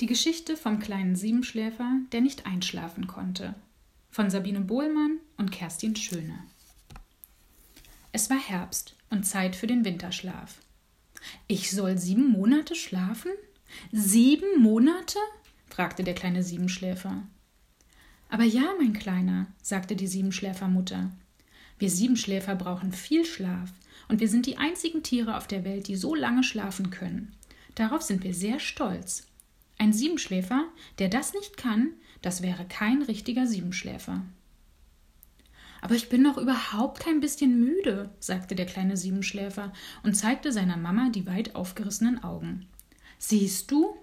Die Geschichte vom kleinen Siebenschläfer, der nicht einschlafen konnte. Von Sabine Bohlmann und Kerstin Schöne. Es war Herbst und Zeit für den Winterschlaf. Ich soll sieben Monate schlafen? Sieben Monate? fragte der kleine Siebenschläfer. Aber ja, mein Kleiner, sagte die Siebenschläfermutter. Wir Siebenschläfer brauchen viel Schlaf, und wir sind die einzigen Tiere auf der Welt, die so lange schlafen können. Darauf sind wir sehr stolz. Ein Siebenschläfer, der das nicht kann, das wäre kein richtiger Siebenschläfer. Aber ich bin doch überhaupt kein bisschen müde, sagte der kleine Siebenschläfer und zeigte seiner Mama die weit aufgerissenen Augen. Siehst du?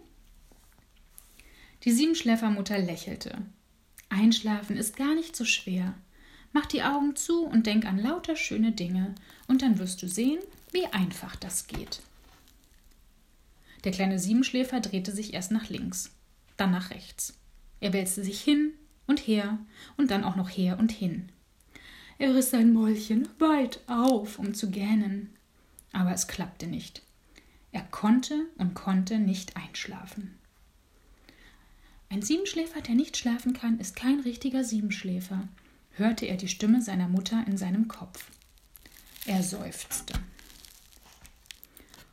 Die Siebenschläfermutter lächelte. Einschlafen ist gar nicht so schwer. Mach die Augen zu und denk an lauter schöne Dinge, und dann wirst du sehen, wie einfach das geht. Der kleine Siebenschläfer drehte sich erst nach links, dann nach rechts. Er wälzte sich hin und her und dann auch noch her und hin. Er riss sein Mäulchen weit auf, um zu gähnen. Aber es klappte nicht. Er konnte und konnte nicht einschlafen. Ein Siebenschläfer, der nicht schlafen kann, ist kein richtiger Siebenschläfer, hörte er die Stimme seiner Mutter in seinem Kopf. Er seufzte.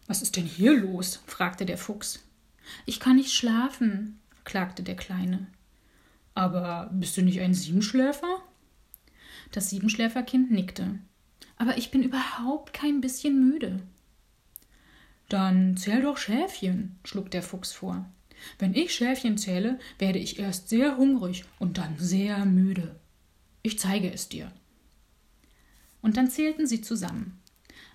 Was ist denn hier los? fragte der Fuchs. Ich kann nicht schlafen, klagte der Kleine. Aber bist du nicht ein Siebenschläfer? Das Siebenschläferkind nickte. Aber ich bin überhaupt kein bisschen müde. Dann zähl doch Schäfchen, schlug der Fuchs vor. Wenn ich Schäfchen zähle, werde ich erst sehr hungrig und dann sehr müde. Ich zeige es dir. Und dann zählten sie zusammen.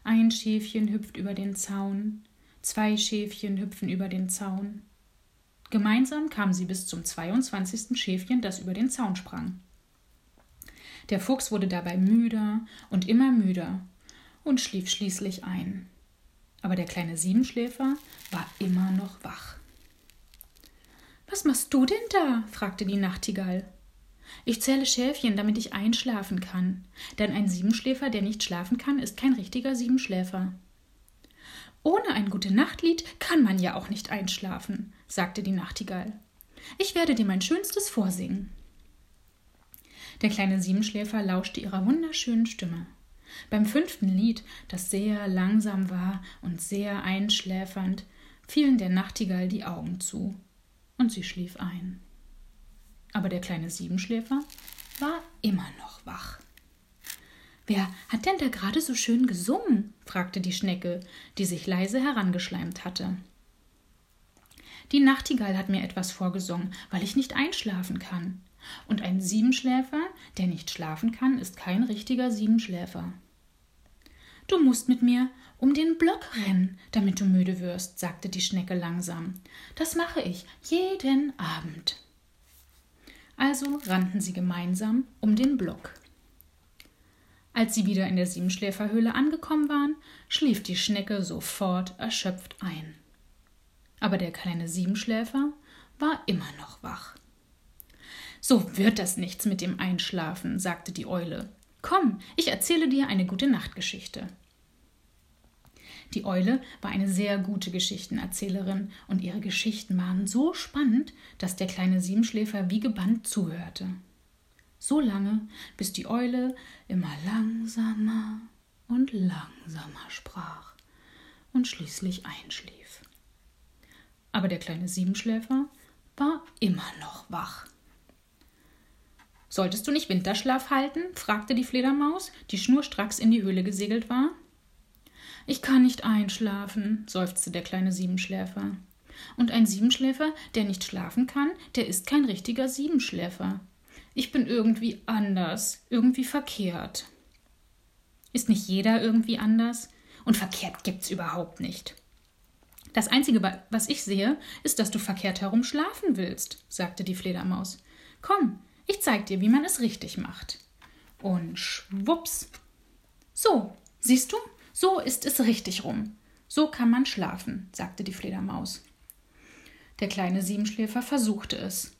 Ein Schäfchen hüpft über den Zaun, zwei Schäfchen hüpfen über den Zaun. Gemeinsam kamen sie bis zum 22. Schäfchen, das über den Zaun sprang. Der Fuchs wurde dabei müder und immer müder und schlief schließlich ein. Aber der kleine Siebenschläfer war immer noch wach. Was machst du denn da? fragte die Nachtigall. Ich zähle Schäfchen, damit ich einschlafen kann. Denn ein Siebenschläfer, der nicht schlafen kann, ist kein richtiger Siebenschläfer. Ohne ein gute Nachtlied kann man ja auch nicht einschlafen, sagte die Nachtigall. Ich werde dir mein Schönstes vorsingen. Der kleine Siebenschläfer lauschte ihrer wunderschönen Stimme. Beim fünften Lied, das sehr langsam war und sehr einschläfernd, fielen der Nachtigall die Augen zu, und sie schlief ein aber der kleine Siebenschläfer war immer noch wach. Wer hat denn da gerade so schön gesungen? fragte die Schnecke, die sich leise herangeschleimt hatte. Die Nachtigall hat mir etwas vorgesungen, weil ich nicht einschlafen kann. Und ein Siebenschläfer, der nicht schlafen kann, ist kein richtiger Siebenschläfer. Du musst mit mir um den Block rennen, damit du müde wirst, sagte die Schnecke langsam. Das mache ich jeden Abend. Also rannten sie gemeinsam um den Block. Als sie wieder in der Siebenschläferhöhle angekommen waren, schlief die Schnecke sofort erschöpft ein. Aber der kleine Siebenschläfer war immer noch wach. So wird das nichts mit dem Einschlafen, sagte die Eule. Komm, ich erzähle dir eine gute Nachtgeschichte. Die Eule war eine sehr gute Geschichtenerzählerin und ihre Geschichten waren so spannend, dass der kleine Siebenschläfer wie gebannt zuhörte. So lange, bis die Eule immer langsamer und langsamer sprach und schließlich einschlief. Aber der kleine Siebenschläfer war immer noch wach. Solltest du nicht Winterschlaf halten? fragte die Fledermaus, die schnurstracks in die Höhle gesegelt war. Ich kann nicht einschlafen, seufzte der kleine Siebenschläfer. Und ein Siebenschläfer, der nicht schlafen kann, der ist kein richtiger Siebenschläfer. Ich bin irgendwie anders, irgendwie verkehrt. Ist nicht jeder irgendwie anders? Und verkehrt gibt's überhaupt nicht. Das Einzige, was ich sehe, ist, dass du verkehrt herum schlafen willst, sagte die Fledermaus. Komm, ich zeig dir, wie man es richtig macht. Und schwups. So, siehst du, so ist es richtig rum. So kann man schlafen, sagte die Fledermaus. Der kleine Siebenschläfer versuchte es.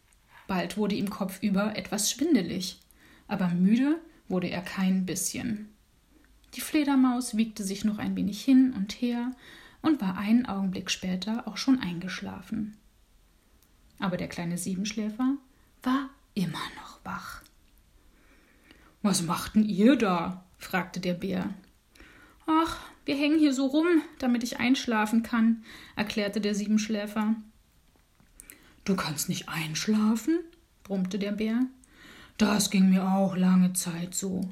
Bald wurde ihm kopfüber etwas schwindelig, aber müde wurde er kein bisschen. Die Fledermaus wiegte sich noch ein wenig hin und her und war einen Augenblick später auch schon eingeschlafen. Aber der kleine Siebenschläfer war immer noch wach. Was machten ihr da? fragte der Bär. Ach, wir hängen hier so rum, damit ich einschlafen kann, erklärte der Siebenschläfer. Du kannst nicht einschlafen? brummte der Bär. Das ging mir auch lange Zeit so.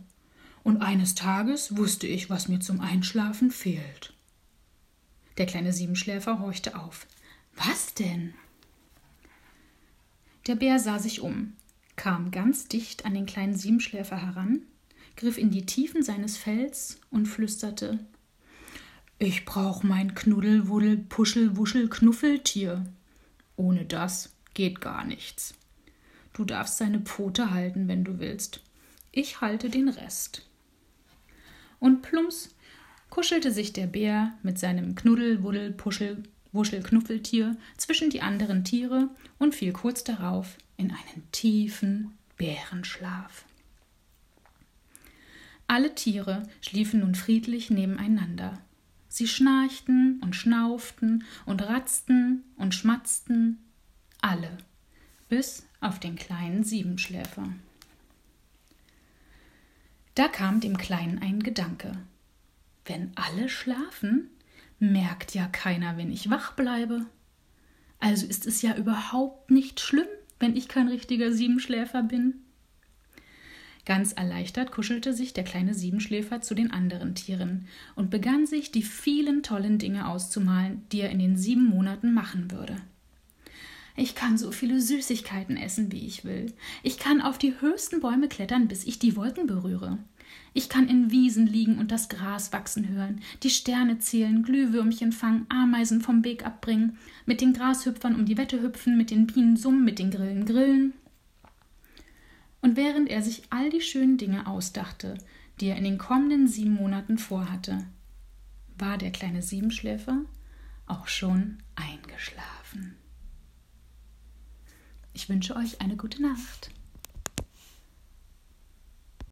Und eines Tages wusste ich, was mir zum Einschlafen fehlt. Der kleine Siebenschläfer horchte auf. Was denn? Der Bär sah sich um, kam ganz dicht an den kleinen Siebenschläfer heran, griff in die Tiefen seines Fells und flüsterte Ich brauch mein Knuddelwuddel, Puschel, Wuschel, Knuffeltier. Ohne das geht gar nichts. Du darfst seine Pfote halten, wenn du willst. Ich halte den Rest. Und plumps kuschelte sich der Bär mit seinem Knuddelwuddel, Puschel, Wuschel, Knuffeltier zwischen die anderen Tiere und fiel kurz darauf in einen tiefen Bärenschlaf. Alle Tiere schliefen nun friedlich nebeneinander. Sie schnarchten und schnauften und ratzten und schmatzten, alle, bis auf den kleinen Siebenschläfer. Da kam dem Kleinen ein Gedanke. Wenn alle schlafen, merkt ja keiner, wenn ich wach bleibe. Also ist es ja überhaupt nicht schlimm, wenn ich kein richtiger Siebenschläfer bin. Ganz erleichtert kuschelte sich der kleine Siebenschläfer zu den anderen Tieren und begann sich die vielen tollen Dinge auszumalen, die er in den sieben Monaten machen würde. Ich kann so viele Süßigkeiten essen, wie ich will. Ich kann auf die höchsten Bäume klettern, bis ich die Wolken berühre. Ich kann in Wiesen liegen und das Gras wachsen hören, die Sterne zählen, Glühwürmchen fangen, Ameisen vom Weg abbringen, mit den Grashüpfern um die Wette hüpfen, mit den Bienen summen, mit den Grillen grillen. Und während er sich all die schönen Dinge ausdachte, die er in den kommenden sieben Monaten vorhatte, war der kleine Siebenschläfer auch schon eingeschlafen. Ich wünsche euch eine gute Nacht.